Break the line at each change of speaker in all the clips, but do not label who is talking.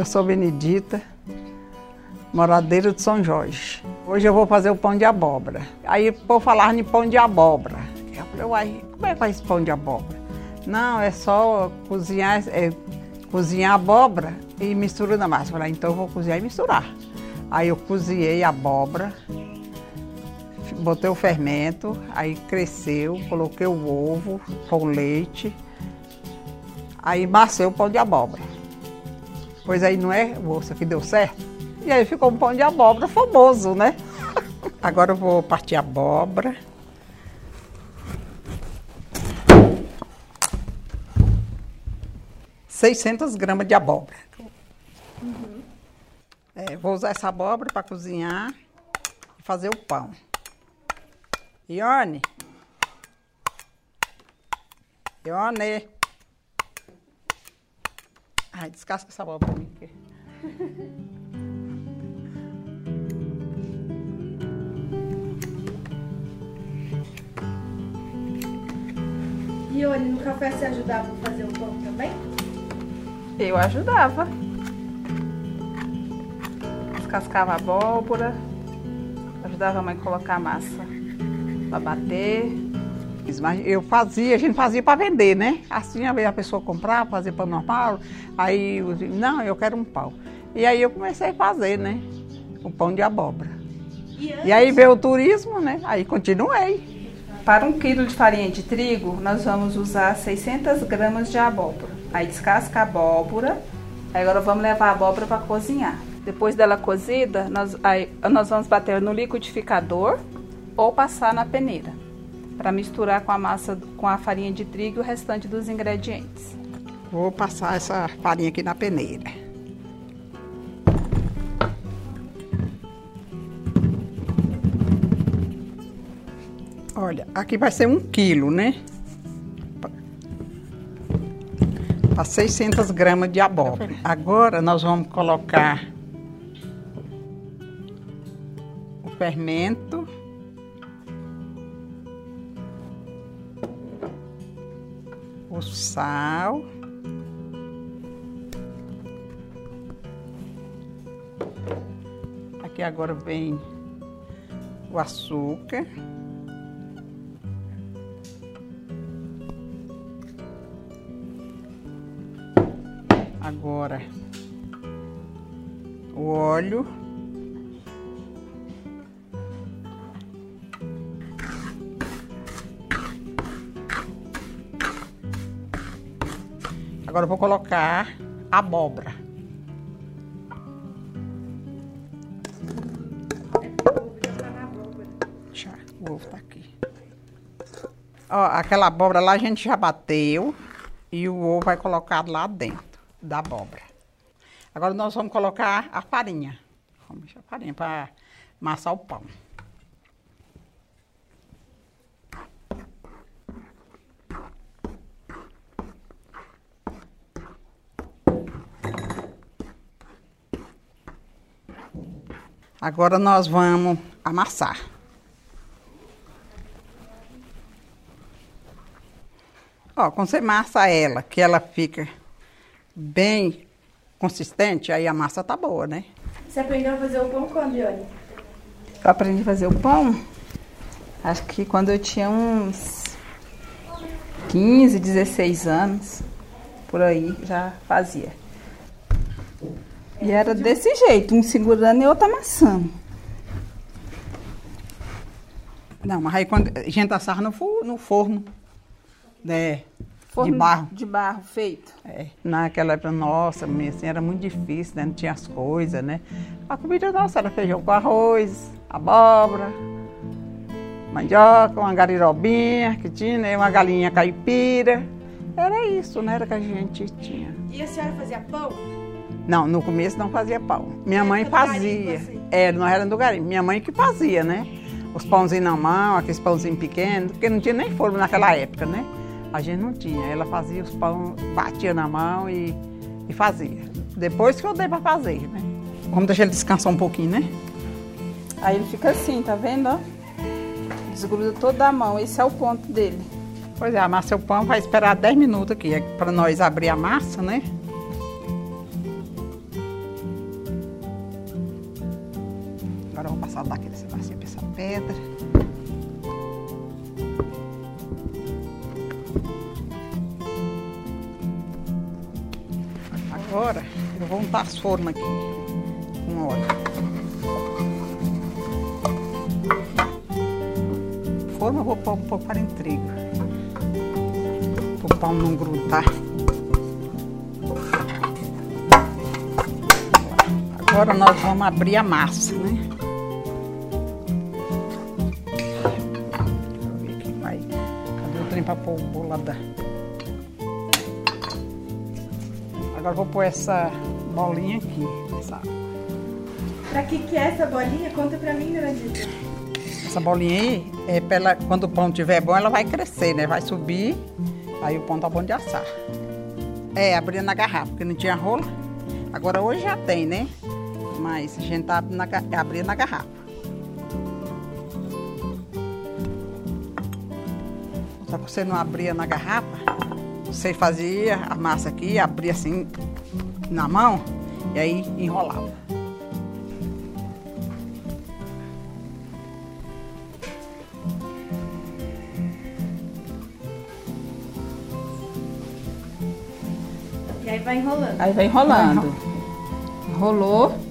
Eu sou Benedita, moradeira de São Jorge. Hoje eu vou fazer o pão de abóbora. Aí por falar em pão de abóbora. Eu falei, uai, como é que faz pão de abóbora? Não, é só cozinhar, é, cozinhar abóbora e mistura na massa. Eu falei, então eu vou cozinhar e misturar. Aí eu cozinhei a abóbora, botei o fermento, aí cresceu, coloquei o ovo com leite, aí macei o pão de abóbora. Pois aí não é, moça, que deu certo? E aí ficou um pão de abóbora famoso, né? Agora eu vou partir a abóbora. Seiscentas gramas de abóbora. Uhum. É, vou usar essa abóbora para cozinhar e fazer o pão. Ione. Ione. Ai, descasca essa abóbora pra mim.
Ione, no café você ajudava a fazer o pão também?
Eu ajudava. Descascava a abóbora, ajudava a mãe a colocar a massa para bater.
Mas eu fazia, a gente fazia para vender, né? Assim a pessoa comprava, fazia pão normal. Aí eu disse, não, eu quero um pão. E aí eu comecei a fazer, né? O pão de abóbora. E, e aí veio o turismo, né? Aí continuei.
Para um quilo de farinha de trigo, nós vamos usar 600 gramas de abóbora. Aí descasca a abóbora. Aí agora vamos levar a abóbora para cozinhar. Depois dela cozida, nós, aí, nós vamos bater no liquidificador ou passar na peneira para misturar com a massa, com a farinha de trigo e o restante dos ingredientes.
Vou passar essa farinha aqui na peneira. Olha, aqui vai ser um quilo, né? Para 600 gramas de abóbora. Agora nós vamos colocar o fermento. O sal. Aqui agora vem o açúcar. Agora o óleo. Agora eu vou colocar abóbora. Já, o ovo tá aqui. Ó, aquela abóbora lá a gente já bateu e o ovo vai colocar lá dentro da abóbora. Agora nós vamos colocar a farinha. Vamos a farinha para amassar o pão. Agora nós vamos amassar. Ó, quando você amassa ela, que ela fica bem consistente, aí a massa tá boa, né?
Você aprendeu a fazer o pão quando, Ione?
Eu aprendi a fazer o pão, acho que quando eu tinha uns 15, 16 anos, por aí já fazia. E era desse jeito, um segurando e outro amassando.
Não, mas aí quando a gente assava no, no forno, né?
Forno
de barro.
De barro feito.
É, naquela época, nossa, assim, era muito difícil, né? Não tinha as coisas, né? A comida nossa era feijão com arroz, abóbora, mandioca, uma garirobinha que tinha, né? Uma galinha caipira. Era isso, né? Era que a gente tinha.
E a senhora fazia pão?
Não, no começo não fazia pão. Minha mãe fazia. Garimpo, Era, não era do garimpo. Minha mãe que fazia, né? Os pãozinhos na mão, aqueles pãozinhos pequenos, porque não tinha nem forno naquela época, né? A gente não tinha. Ela fazia os pão, batia na mão e, e fazia. Depois que eu dei para fazer, né? Vamos deixar ele descansar um pouquinho, né?
Aí ele fica assim, tá vendo? Desgruda toda a mão. Esse é o ponto dele.
Pois é, amassa o pão, vai esperar 10 minutos aqui, é para nós abrir a massa, né? Pedra. Agora eu vou untar as formas aqui com óleo. Forma eu vou pôr um pouco para trigo. Para o pão não grudar. Agora nós vamos abrir a massa, né? Trem para pôr o bolada? Agora vou pôr essa bolinha aqui, essa,
Pra que que é essa bolinha? Conta pra mim, dona Dita.
essa bolinha aí, é pra ela, quando o pão estiver bom, ela vai crescer, né? Vai subir, aí o pão tá bom de assar. É, abrindo na garrafa, porque não tinha rola. Agora hoje já tem, né? Mas a gente tá abrindo na, abrindo na garrafa. Você não abria na garrafa, você fazia a massa aqui, abria assim na mão e aí enrolava.
E aí vai enrolando.
Aí vai enrolando. Enrolou.
Era porque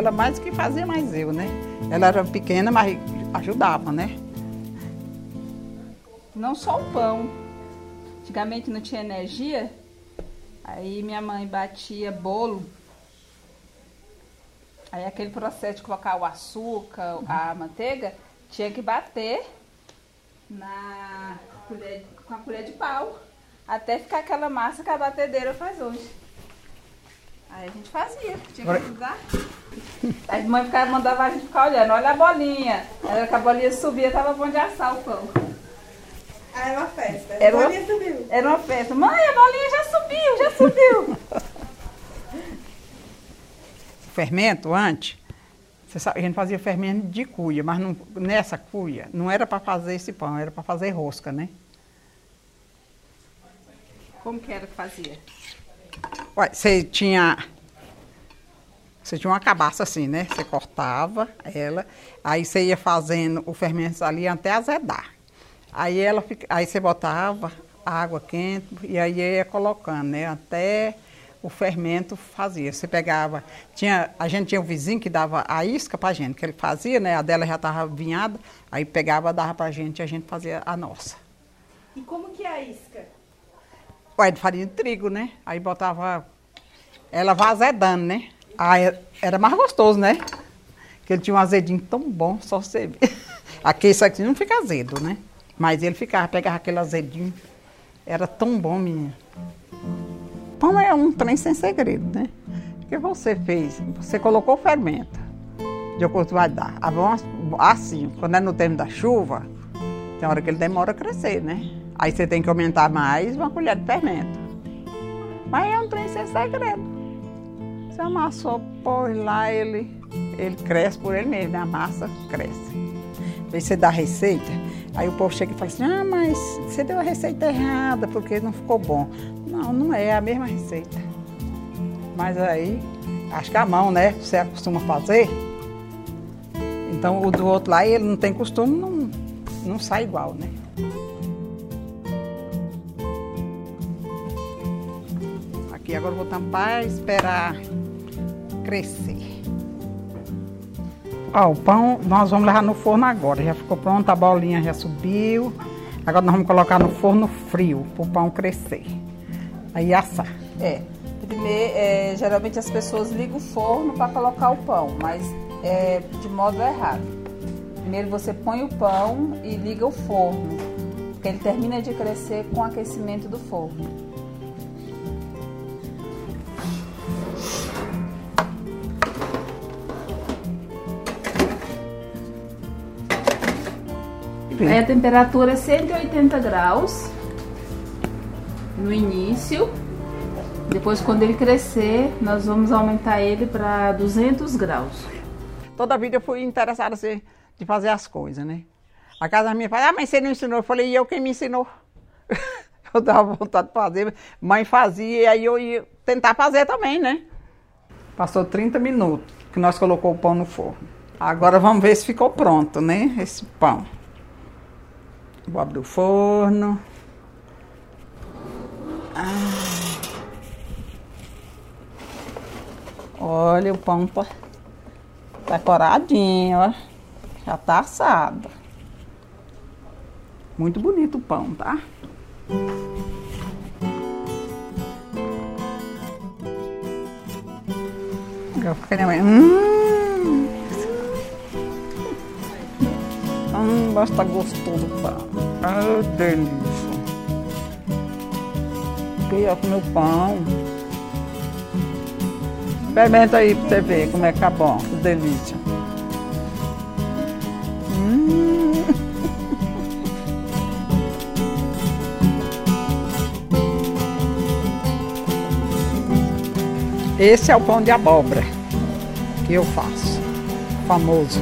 ela mais que fazia mais eu, né? Ela era pequena, mas ajudava, né?
Não só o pão. Antigamente não tinha energia. Aí minha mãe batia bolo. Aí aquele processo de colocar o açúcar, a manteiga, tinha que bater na colher, com a colher de pau. Até ficar aquela massa que a batedeira faz hoje. Aí a gente fazia, tinha que ajudar. Aí a mãe ficava, mandava a gente ficar olhando, olha a bolinha. Aí a hora que a bolinha subia, tava bom de assar o pão.
Ah, é uma festa.
Era
a
uma-
bolinha subiu.
Era uma festa. Mãe, a bolinha já subiu, já subiu.
Fermento antes, você sabe, a gente fazia fermento de cuia, mas não- nessa cuia não era para fazer esse pão, era para fazer rosca, né?
Como que era que fazia?
Você tinha. Você tinha uma cabaça assim, né? Você cortava ela, aí você ia fazendo o fermento ali até azedar. Aí ela fica, aí você botava água quente e aí ia colocando, né? Até o fermento fazia. Você pegava, tinha, a gente tinha um vizinho que dava a isca pra gente, que ele fazia, né? A dela já estava vinhada, aí pegava, dava pra gente e a gente fazia a nossa.
E como que é a isca?
Ué, de farinha de trigo, né? Aí botava ela vai azedando, né? Aí era mais gostoso, né? Porque ele tinha um azedinho tão bom, só você. Aqui isso aqui não fica azedo, né? Mas ele ficava, pegava aquele azedinho. Era tão bom, menina. Pão é um trem sem segredo, né? O que você fez? Você colocou fermento. De acordo vai dar. Ah, Assim, quando é no tempo da chuva, tem hora que ele demora a crescer, né? Aí você tem que aumentar mais uma colher de fermento. Mas é um trem sem segredo. Você amassou, pôs lá, ele, ele cresce por ele mesmo, né? a massa cresce. Aí você dá a receita, aí o povo chega e fala assim, ah, mas você deu a receita errada, porque não ficou bom. Não, não é, é a mesma receita. Mas aí, acho que a mão, né? Você acostuma fazer. Então o do outro lá, ele não tem costume, não, não sai igual, né? Aqui agora vou tampar e esperar crescer. Ó, o pão nós vamos levar no forno agora. Já ficou pronto, a bolinha já subiu. Agora nós vamos colocar no forno frio para o pão crescer. Aí assar.
É. Primeiro, é, geralmente as pessoas ligam o forno para colocar o pão, mas é de modo errado. Primeiro você põe o pão e liga o forno, porque ele termina de crescer com o aquecimento do forno. Aí a temperatura é 180 graus no início. Depois, quando ele crescer, nós vamos aumentar ele para 200 graus.
Toda vida eu fui interessada assim, de fazer as coisas, né? A casa minha pai, ah, mas você não ensinou? Eu falei, e eu quem me ensinou? Eu dava vontade de fazer, mãe fazia, e aí eu ia tentar fazer também, né? Passou 30 minutos que nós colocou o pão no forno. Agora vamos ver se ficou pronto, né? Esse pão. Vou abrir o forno. Ah. Olha, o pão tá, tá coradinho, ó. Já tá assado. Muito bonito o pão, tá? Hum, hum, mas tá gostoso o pão. Ah, delícia. Queria comer o pão. Experimenta aí pra você ver como é que tá bom. Que delícia. Esse é o pão de abóbora que eu faço, famoso.